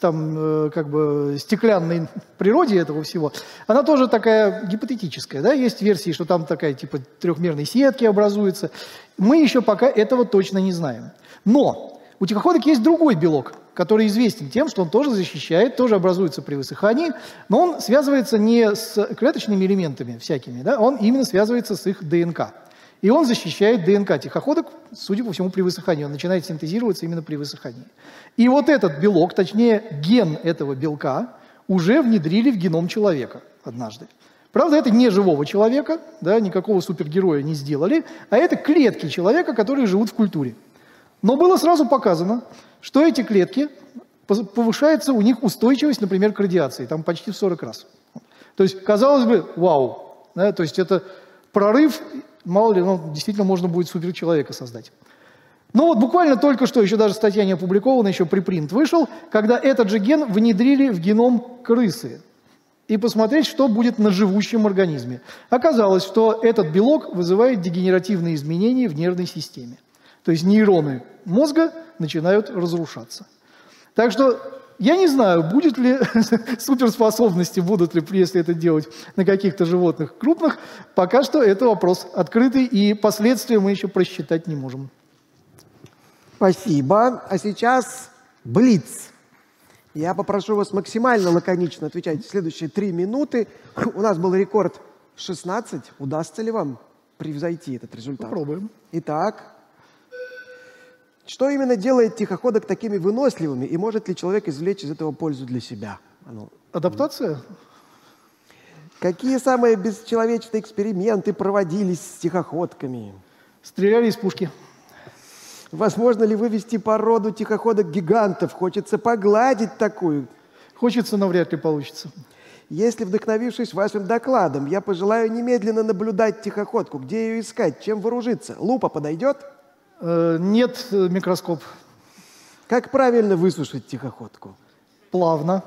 там, э, как бы, стеклянной природе этого всего, она тоже такая гипотетическая. Да? Есть версии, что там такая типа трехмерной сетки образуется. Мы еще пока этого точно не знаем. Но у тихоходок есть другой белок – который известен тем, что он тоже защищает, тоже образуется при высыхании, но он связывается не с клеточными элементами всякими, да, он именно связывается с их ДНК. И он защищает ДНК тихоходок, судя по всему, при высыхании. Он начинает синтезироваться именно при высыхании. И вот этот белок, точнее ген этого белка, уже внедрили в геном человека однажды. Правда, это не живого человека, да, никакого супергероя не сделали, а это клетки человека, которые живут в культуре. Но было сразу показано, что эти клетки, повышается у них устойчивость, например, к радиации, там почти в 40 раз. То есть, казалось бы, вау, да, то есть это прорыв, мало ли, ну, действительно можно будет суперчеловека создать. Но вот буквально только что, еще даже статья не опубликована, еще припринт вышел, когда этот же ген внедрили в геном крысы и посмотреть, что будет на живущем организме. Оказалось, что этот белок вызывает дегенеративные изменения в нервной системе. То есть нейроны мозга начинают разрушаться. Так что я не знаю, будет ли суперспособности, будут ли, если это делать на каких-то животных крупных. Пока что это вопрос открытый, и последствия мы еще просчитать не можем. Спасибо. А сейчас Блиц. Я попрошу вас максимально лаконично отвечать следующие три минуты. У нас был рекорд 16. Удастся ли вам превзойти этот результат? Попробуем. Итак, что именно делает тихоходок такими выносливыми, и может ли человек извлечь из этого пользу для себя? Ну, Адаптация? Какие самые бесчеловечные эксперименты проводились с тихоходками? Стреляли из пушки. Возможно ли вывести породу тихоходок гигантов? Хочется погладить такую Хочется, но вряд ли получится. Если, вдохновившись вашим докладом, я пожелаю немедленно наблюдать тихоходку, где ее искать, чем вооружиться, лупа подойдет? Э, нет, э, микроскоп. Как правильно высушить тихоходку? Плавно.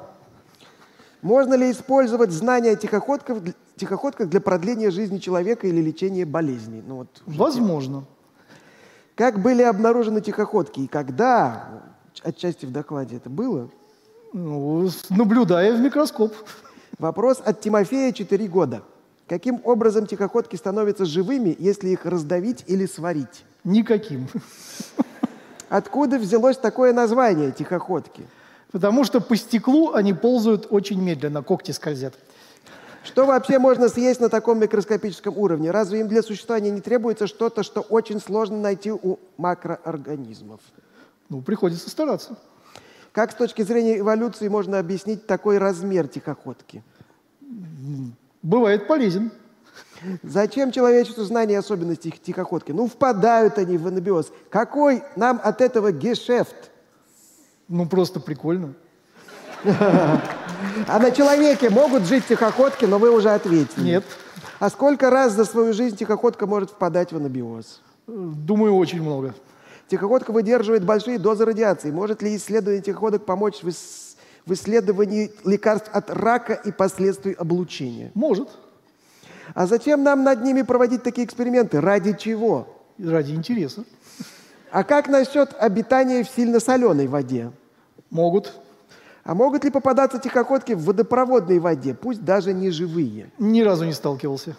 Можно ли использовать знания о тихоходках, дл- тихоходках для продления жизни человека или лечения болезней? Ну, вот, Возможно. Как были обнаружены тихоходки и когда? Отчасти в докладе это было. Ну, наблюдая в микроскоп. Вопрос от Тимофея, 4 года. Каким образом тихоходки становятся живыми, если их раздавить или сварить? Никаким. Откуда взялось такое название тихоходки? Потому что по стеклу они ползают очень медленно, когти скользят. Что вообще можно съесть на таком микроскопическом уровне? Разве им для существования не требуется что-то, что очень сложно найти у макроорганизмов? Ну, приходится стараться. Как с точки зрения эволюции можно объяснить такой размер тихоходки? Бывает полезен. Зачем человечеству знание особенностей их тихоходки? Ну, впадают они в анабиоз. Какой нам от этого гешефт? Ну, просто прикольно. А на человеке могут жить тихоходки, но вы уже ответили. Нет. А сколько раз за свою жизнь тихоходка может впадать в анабиоз? Думаю, очень много. Тихоходка выдерживает большие дозы радиации. Может ли исследование тихоходок помочь в, ис- в исследовании лекарств от рака и последствий облучения? Может. А зачем нам над ними проводить такие эксперименты? Ради чего? Ради интереса. А как насчет обитания в сильно соленой воде? Могут. А могут ли попадаться тихоходки в водопроводной воде, пусть даже не живые? Ни разу не сталкивался.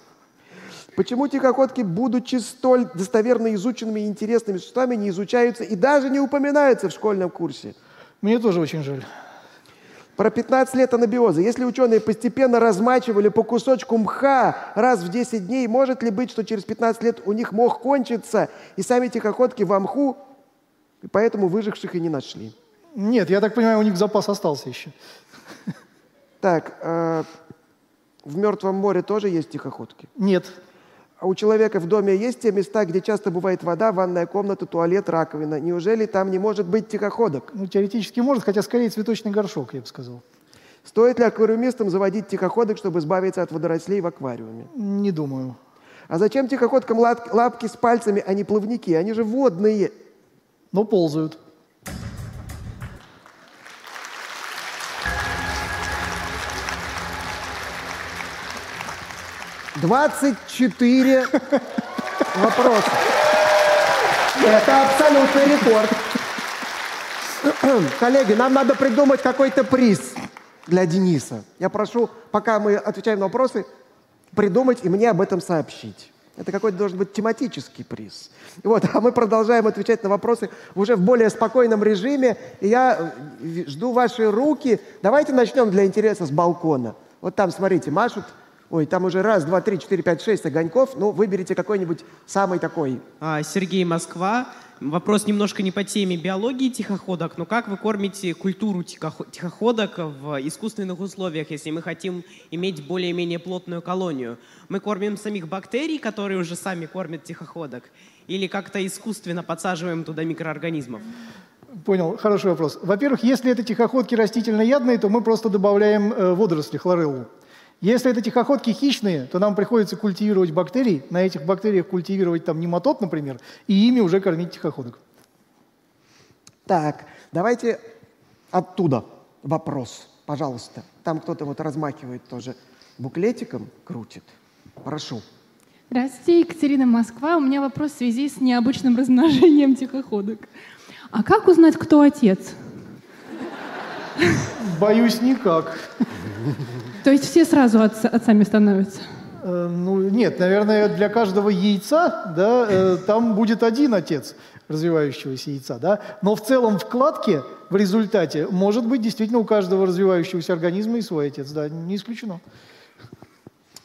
Почему тихоходки, будучи столь достоверно изученными и интересными существами, не изучаются и даже не упоминаются в школьном курсе? Мне тоже очень жаль. Про 15 лет анабиоза. Если ученые постепенно размачивали по кусочку мха раз в 10 дней, может ли быть, что через 15 лет у них мох кончится, и сами тихоходки во мху, и поэтому выживших и не нашли? Нет, я так понимаю, у них запас остался еще. Так, э, в Мертвом море тоже есть тихоходки? Нет. А у человека в доме есть те места, где часто бывает вода, ванная комната, туалет, раковина? Неужели там не может быть тихоходок? Ну, теоретически может, хотя скорее цветочный горшок, я бы сказал. Стоит ли аквариумистам заводить тихоходок, чтобы избавиться от водорослей в аквариуме? Не думаю. А зачем тихоходкам лап- лапки с пальцами, а не плавники? Они же водные. Но ползают. Двадцать четыре вопроса. Это абсолютный рекорд. Коллеги, нам надо придумать какой-то приз для Дениса. Я прошу, пока мы отвечаем на вопросы, придумать и мне об этом сообщить. Это какой-то должен быть тематический приз. Вот, а мы продолжаем отвечать на вопросы уже в более спокойном режиме. И я э, жду ваши руки. Давайте начнем для интереса с балкона. Вот там, смотрите, машут. Ой, там уже раз, два, три, четыре, пять, шесть огоньков. Ну, выберите какой-нибудь самый такой. А, Сергей Москва. Вопрос немножко не по теме биологии тихоходок, но как вы кормите культуру тихохо- тихоходок в искусственных условиях, если мы хотим иметь более-менее плотную колонию? Мы кормим самих бактерий, которые уже сами кормят тихоходок, или как-то искусственно подсаживаем туда микроорганизмов? Понял, хороший вопрос. Во-первых, если это тихоходки растительноядные, то мы просто добавляем э, водоросли, хлореллу. Если это тихоходки хищные, то нам приходится культивировать бактерии, на этих бактериях культивировать там нематод, например, и ими уже кормить тихоходок. Так, давайте оттуда вопрос, пожалуйста. Там кто-то вот размахивает тоже буклетиком, крутит. Прошу. Здравствуйте, Екатерина Москва. У меня вопрос в связи с необычным размножением тихоходок. А как узнать, кто отец? Боюсь, никак. То есть все сразу отца- отцами становятся? Э, Ну, нет, наверное, для каждого яйца, да, э, там будет один отец развивающегося яйца, да, но в целом в кладке в результате может быть действительно у каждого развивающегося организма и свой отец, да, не исключено.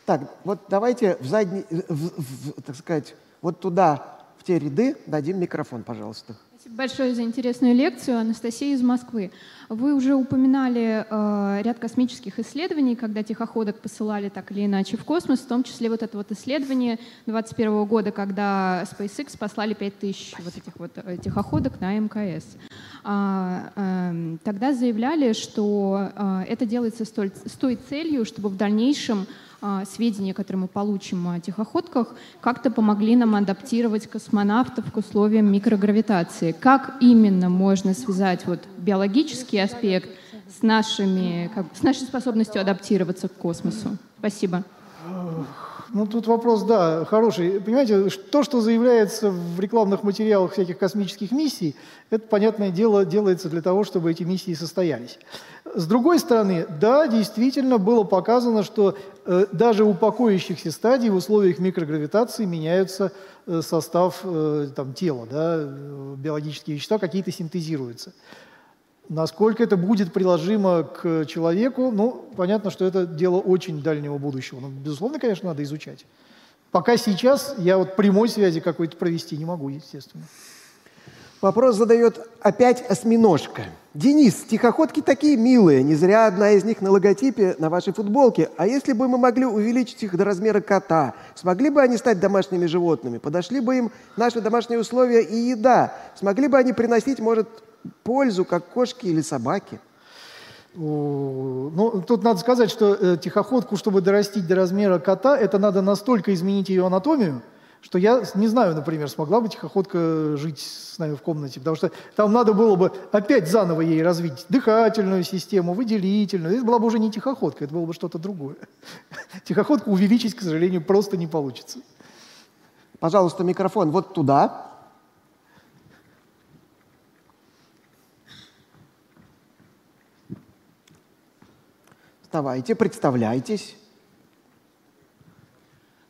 Так, вот давайте в задний, в- в- так сказать, вот туда, в те ряды, дадим микрофон, пожалуйста. Спасибо большое за интересную лекцию. Анастасия из Москвы. Вы уже упоминали э, ряд космических исследований, когда тихоходок посылали так или иначе в космос, в том числе вот это вот исследование 2021 года, когда SpaceX послали 5000 вот этих вот э, тихоходок на МКС. а, эм, тогда заявляли, что а, это делается с той, с той целью, чтобы в дальнейшем сведения, которые мы получим о тихоходках, как-то помогли нам адаптировать космонавтов к условиям микрогравитации. Как именно можно связать вот биологический аспект с, нашими, как, с нашей способностью адаптироваться к космосу? Спасибо. Ну, тут вопрос, да, хороший. Понимаете, то, что заявляется в рекламных материалах всяких космических миссий, это, понятное дело, делается для того, чтобы эти миссии состоялись. С другой стороны, да, действительно было показано, что э, даже у покоящихся стадий в условиях микрогравитации меняются э, состав э, там, тела, да, э, биологические вещества какие-то синтезируются. Насколько это будет приложимо к человеку, ну, понятно, что это дело очень дальнего будущего. Но, безусловно, конечно, надо изучать. Пока сейчас я вот прямой связи какой-то провести не могу, естественно. Вопрос задает опять осьминожка. Денис, тихоходки такие милые, не зря одна из них на логотипе на вашей футболке. А если бы мы могли увеличить их до размера кота, смогли бы они стать домашними животными? Подошли бы им наши домашние условия и еда? Смогли бы они приносить, может, пользу, как кошки или собаки? Ну, тут надо сказать, что э, тихоходку, чтобы дорастить до размера кота, это надо настолько изменить ее анатомию, что я не знаю, например, смогла бы тихоходка жить с нами в комнате, потому что там надо было бы опять заново ей развить дыхательную систему, выделительную. Это была бы уже не тихоходка, это было бы что-то другое. Тихоходку увеличить, к сожалению, просто не получится. Пожалуйста, микрофон вот туда. Вставайте, представляйтесь.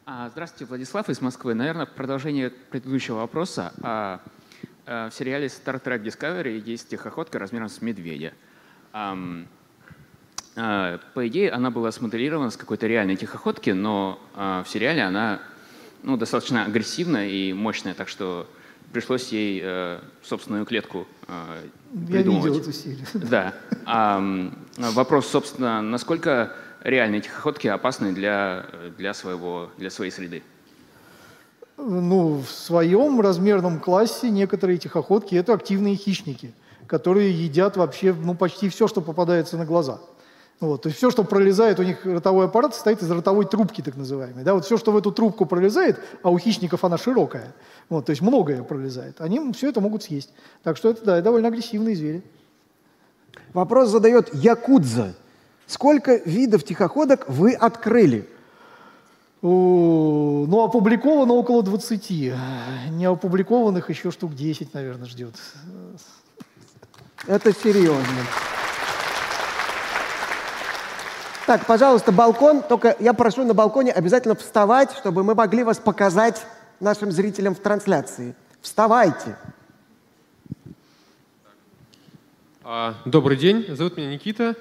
А, здравствуйте, Владислав из Москвы. Наверное, в продолжение предыдущего вопроса. А, а, в сериале Star Trek Discovery есть тихоходка размером с медведя. По идее, она была смоделирована с какой-то реальной тихоходки, но в сериале она ну, достаточно агрессивная и мощная, так что пришлось ей э, собственную клетку э, придумывать. Я видел эту серию. Да. А, вопрос, собственно, насколько реальные тихоходки опасны для, для, своего, для своей среды? Ну, в своем размерном классе некоторые тихоходки – это активные хищники, которые едят вообще ну, почти все, что попадается на глаза. Вот, то есть все, что пролезает, у них ротовой аппарат состоит из ротовой трубки, так называемой. Да, вот все, что в эту трубку пролезает, а у хищников она широкая, вот, то есть многое пролезает, они все это могут съесть. Так что это, да, довольно агрессивные звери. Вопрос задает Якудза. Сколько видов тихоходок вы открыли? Ну, опубликовано около 20. Не опубликованных еще штук 10, наверное, ждет. Это серьезно. Так, пожалуйста, балкон. Только я прошу на балконе обязательно вставать, чтобы мы могли вас показать нашим зрителям в трансляции. Вставайте. А, добрый день, зовут меня Никита.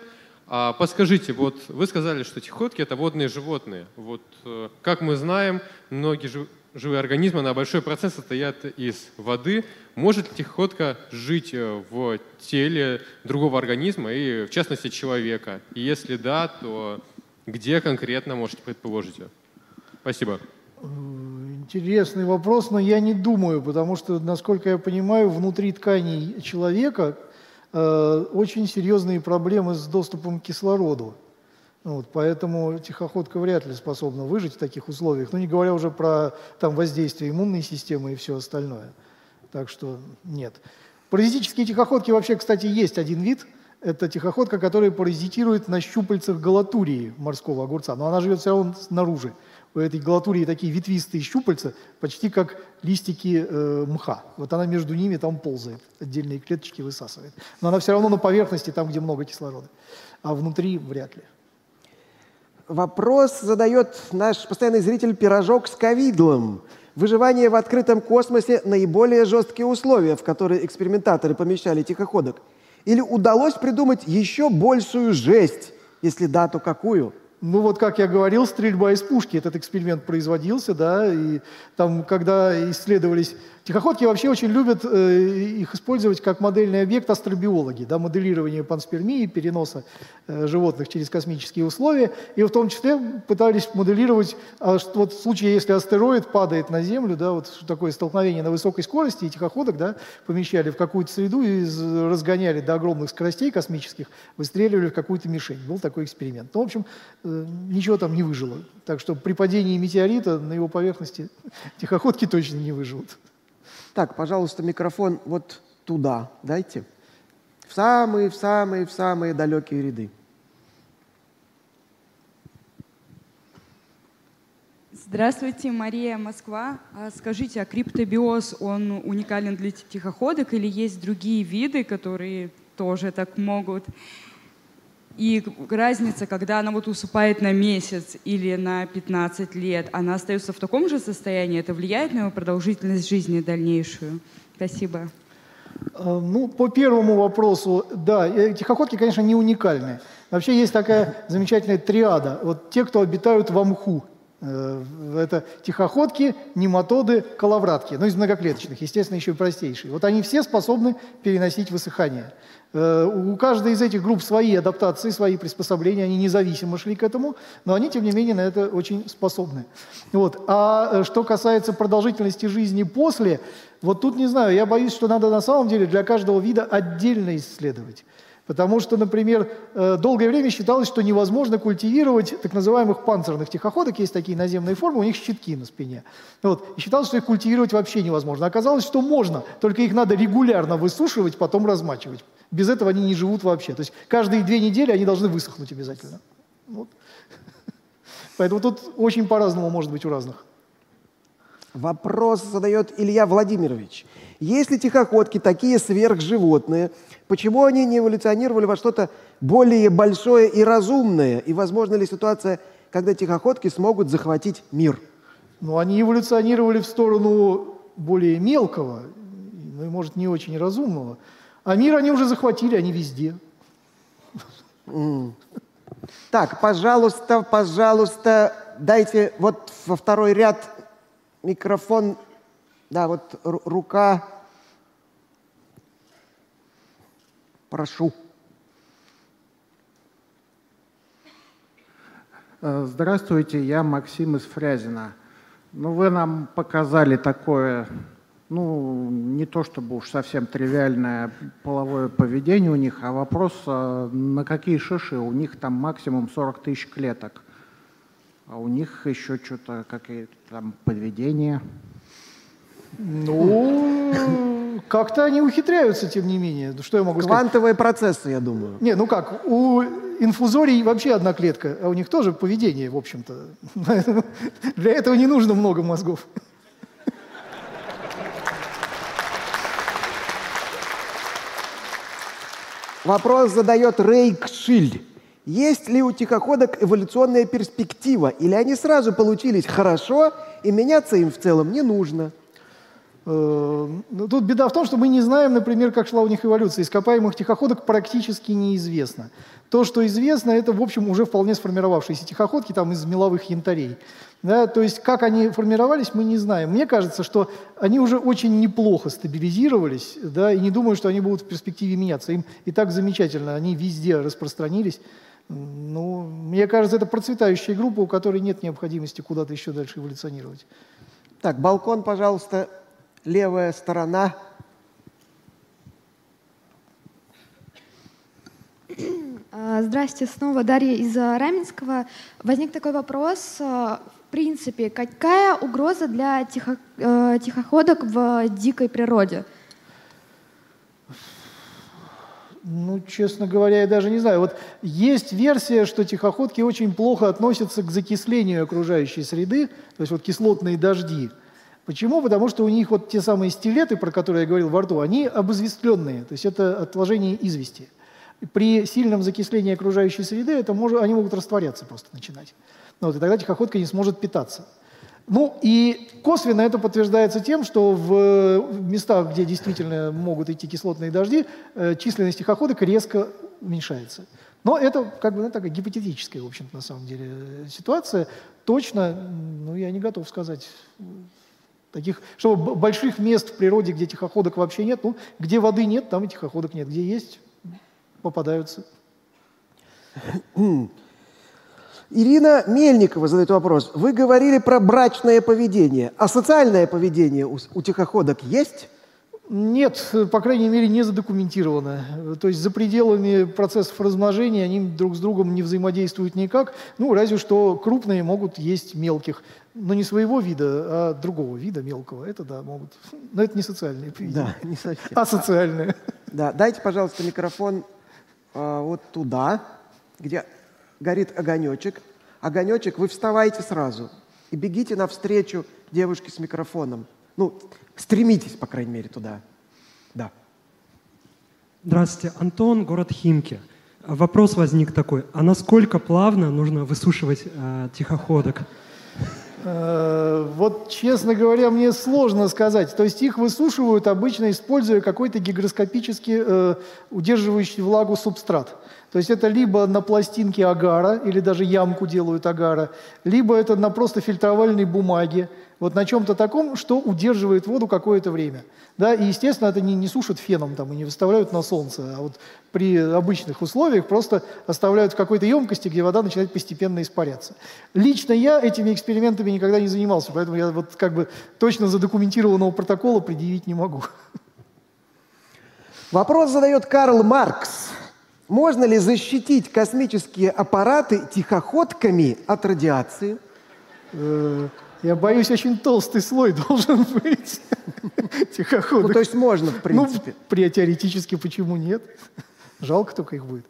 А, подскажите, вот вы сказали, что тихоходки это водные животные. Вот э, как мы знаем, многие живые организмы на большой процент состоят из воды. Может ли тихоходка жить э, в теле другого организма и в частности человека? И если да, то где конкретно можете предположить ее? Спасибо. Интересный вопрос, но я не думаю, потому что, насколько я понимаю, внутри тканей человека Э, очень серьезные проблемы с доступом к кислороду. Вот, поэтому тихоходка вряд ли способна выжить в таких условиях, ну не говоря уже про там, воздействие иммунной системы и все остальное. Так что нет. Паразитические тихоходки вообще, кстати, есть один вид. Это тихоходка, которая паразитирует на щупальцах галатурии морского огурца, но она живет все равно снаружи у этой галатурии такие ветвистые щупальца, почти как листики э, мха. Вот она между ними там ползает, отдельные клеточки высасывает. Но она все равно на поверхности, там, где много кислорода. А внутри вряд ли. Вопрос задает наш постоянный зритель «Пирожок с ковидлом». Выживание в открытом космосе – наиболее жесткие условия, в которые экспериментаторы помещали тихоходок. Или удалось придумать еще большую жесть? Если да, то какую? – ну вот, как я говорил, стрельба из пушки. Этот эксперимент производился, да, и там, когда исследовались Тихоходки вообще очень любят э, их использовать как модельный объект астробиологи, да, моделирование панспермии, переноса э, животных через космические условия. И в том числе пытались моделировать, а, что вот в случае, если астероид падает на Землю, да, вот такое столкновение на высокой скорости, и тихоходок да, помещали в какую-то среду и разгоняли до огромных скоростей космических, выстреливали в какую-то мишень. Был такой эксперимент. Ну, в общем, э, ничего там не выжило. Так что при падении метеорита на его поверхности тихоходки точно не выживут. Так, пожалуйста, микрофон вот туда дайте. В самые, в самые, в самые далекие ряды. Здравствуйте, Мария, Москва. А скажите, а криптобиоз, он уникален для тихоходок или есть другие виды, которые тоже так могут? И разница, когда она вот усыпает на месяц или на 15 лет, она остается в таком же состоянии, это влияет на его продолжительность жизни дальнейшую? Спасибо. Э, ну, по первому вопросу, да, э, тихоходки, конечно, не уникальны. Вообще есть такая замечательная триада. Вот те, кто обитают в Амху, это тихоходки, нематоды, коловратки, ну из многоклеточных, естественно, еще и простейшие. Вот они все способны переносить высыхание. Э, у каждой из этих групп свои адаптации, свои приспособления, они независимо шли к этому, но они, тем не менее, на это очень способны. Вот. А э, что касается продолжительности жизни после, вот тут не знаю, я боюсь, что надо на самом деле для каждого вида отдельно исследовать. Потому что, например, э, долгое время считалось, что невозможно культивировать так называемых панцирных тихоходок, есть такие наземные формы, у них щитки на спине. Вот. И считалось, что их культивировать вообще невозможно. Оказалось, что можно, только их надо регулярно высушивать, потом размачивать. Без этого они не живут вообще. То есть каждые две недели они должны высохнуть обязательно. Вот. Поэтому тут очень по-разному может быть у разных. Вопрос задает Илья Владимирович. Если тихоходки такие сверхживотные, почему они не эволюционировали во что-то более большое и разумное? И возможно ли ситуация, когда тихоходки смогут захватить мир? Ну, они эволюционировали в сторону более мелкого, ну и, может, не очень разумного. А мир они уже захватили, они везде. Так, пожалуйста, пожалуйста, дайте вот во второй ряд микрофон. Да, вот рука. Прошу. Э, здравствуйте, я Максим из Фрязина. Ну, вы нам показали такое, ну, не то чтобы уж совсем тривиальное половое поведение у них, а вопрос, э, на какие шиши? У них там максимум 40 тысяч клеток, а у них еще что-то, какие-то там подведения. Ну, как-то они ухитряются, тем не менее. Что я могу сказать? Квантовые процессы, я думаю. Не, ну как, у инфузорий вообще одна клетка, а у них тоже поведение, в общем-то. Для этого не нужно много мозгов. Вопрос задает Рейк Шиль. Есть ли у тихоходок эволюционная перспектива, или они сразу получились хорошо, и меняться им в целом не нужно? Э, тут беда в том, что мы не знаем, например, как шла у них эволюция. Ископаемых тихоходок практически неизвестно. То, что известно, это, в общем, уже вполне сформировавшиеся тихоходки там, из меловых янтарей. Да, то есть как они формировались, мы не знаем. Мне кажется, что они уже очень неплохо стабилизировались, да, и не думаю, что они будут в перспективе меняться. Им и так замечательно, они везде распространились. Ну, мне кажется, это процветающая группа, у которой нет необходимости куда-то еще дальше эволюционировать. Так, балкон, пожалуйста левая сторона. А, здрасте, снова Дарья из Раменского. Возник такой вопрос. А, в принципе, какая угроза для тихо, э, тихоходок в дикой природе? Ну, честно говоря, я даже не знаю. Вот есть версия, что тихоходки очень плохо относятся к закислению окружающей среды, то есть вот кислотные дожди – Почему? Потому что у них вот те самые стилеты, про которые я говорил во рту, они обозвестленные, то есть это отложение извести. При сильном закислении окружающей среды это может, они могут растворяться просто начинать. Ну, вот, и тогда тихоходка не сможет питаться. Ну и косвенно это подтверждается тем, что в местах, где действительно могут идти кислотные дожди, э, численность тихоходок резко уменьшается. Но это как бы ну, такая гипотетическая, в общем на самом деле ситуация. Точно, ну, я не готов сказать Таких, чтобы больших мест в природе, где тихоходок вообще нет, ну, где воды нет, там и тихоходок нет. Где есть, попадаются. Ирина Мельникова задает вопрос. Вы говорили про брачное поведение. А социальное поведение у, у тихоходок есть? Нет, по крайней мере, не задокументировано. То есть за пределами процессов размножения они друг с другом не взаимодействуют никак. Ну, разве что крупные могут есть мелких. Но не своего вида, а другого вида мелкого. Это да, могут. Но это не социальные поведения. Да, не совсем. А социальные. Да, дайте, пожалуйста, микрофон а, вот туда, где горит огонечек. Огонечек, вы вставайте сразу и бегите навстречу девушке с микрофоном. Ну, стремитесь, по крайней мере, туда. Да. Здравствуйте, Антон, город Химки. Вопрос возник такой, а насколько плавно нужно высушивать э, тихоходок? Э, Вот, честно говоря, мне сложно сказать. То есть их высушивают обычно, используя какой-то гигроскопически э, удерживающий влагу субстрат. То есть это либо на пластинке агара, или даже ямку делают агара, либо это на просто фильтровальной бумаге, вот на чем-то таком, что удерживает воду какое-то время. Да, и, естественно, это не, не сушат феном там, и не выставляют на солнце, а вот при обычных условиях просто оставляют в какой-то емкости, где вода начинает постепенно испаряться. Лично я этими экспериментами никогда не занимался, поэтому я вот как бы точно задокументированного протокола предъявить не могу. Вопрос задает Карл Маркс. Можно ли защитить космические аппараты тихоходками от радиации? Я боюсь, очень толстый слой должен быть тихоходок. Ну, то есть можно, в принципе. Ну, при теоретически почему нет? Жалко только их будет.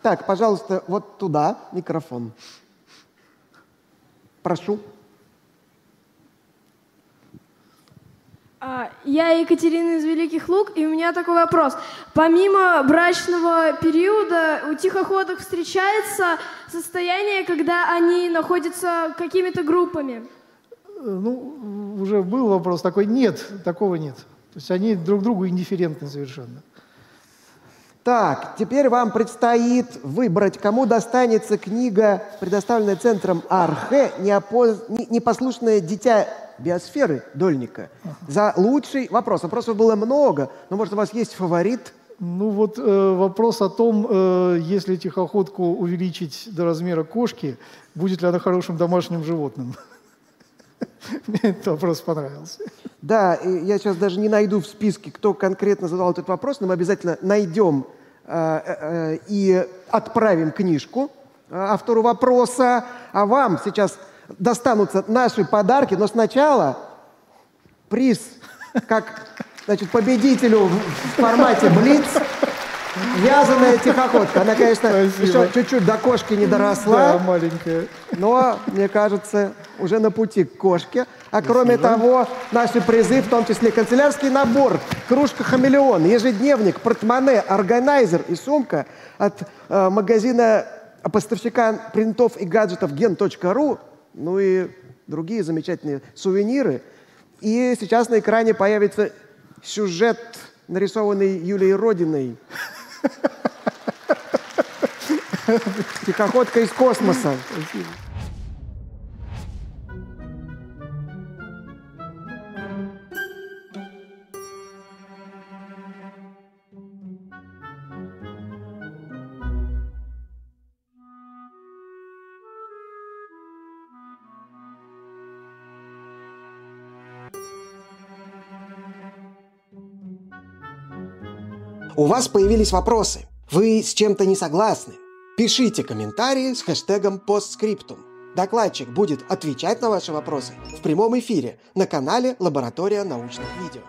Так, пожалуйста, вот туда микрофон. Прошу. Я Екатерина из Великих Луг, и у меня такой вопрос. Помимо брачного периода у тихоходок встречается состояние, когда они находятся какими-то группами. Э, Ну, уже был вопрос такой. Нет, такого нет. То есть они друг другу индифферентны совершенно. Так, теперь вам предстоит выбрать, кому достанется книга, предоставленная центром Архе «Неопоз- не- «Непослушное дитя биосферы» Дольника. За лучший вопрос. Вопросов было много, но, может, у вас есть фаворит? Ну вот э, вопрос о том, э, если тихоходку увеличить до размера кошки, будет ли она хорошим домашним животным? Мне этот вопрос понравился. Да, я сейчас даже не найду в списке, кто конкретно задал этот вопрос, но мы обязательно найдем э, э, э, и отправим книжку автору вопроса. А вам сейчас достанутся наши подарки, но сначала приз как значит, победителю в формате Блиц. Вязаная тихоходка. Она, конечно, еще чуть-чуть до кошки не доросла. Да, маленькая. Но, мне кажется, уже на пути к кошке. А кроме того, наши призы, в том числе канцелярский набор, кружка «Хамелеон», ежедневник, портмоне, органайзер и сумка от э, магазина поставщика принтов и гаджетов gen.ru, ну и другие замечательные сувениры. И сейчас на экране появится сюжет, нарисованный Юлией Родиной. Тихоходка из космоса. У вас появились вопросы. Вы с чем-то не согласны? Пишите комментарии с хэштегом постскриптум. Докладчик будет отвечать на ваши вопросы в прямом эфире на канале «Лаборатория научных видео».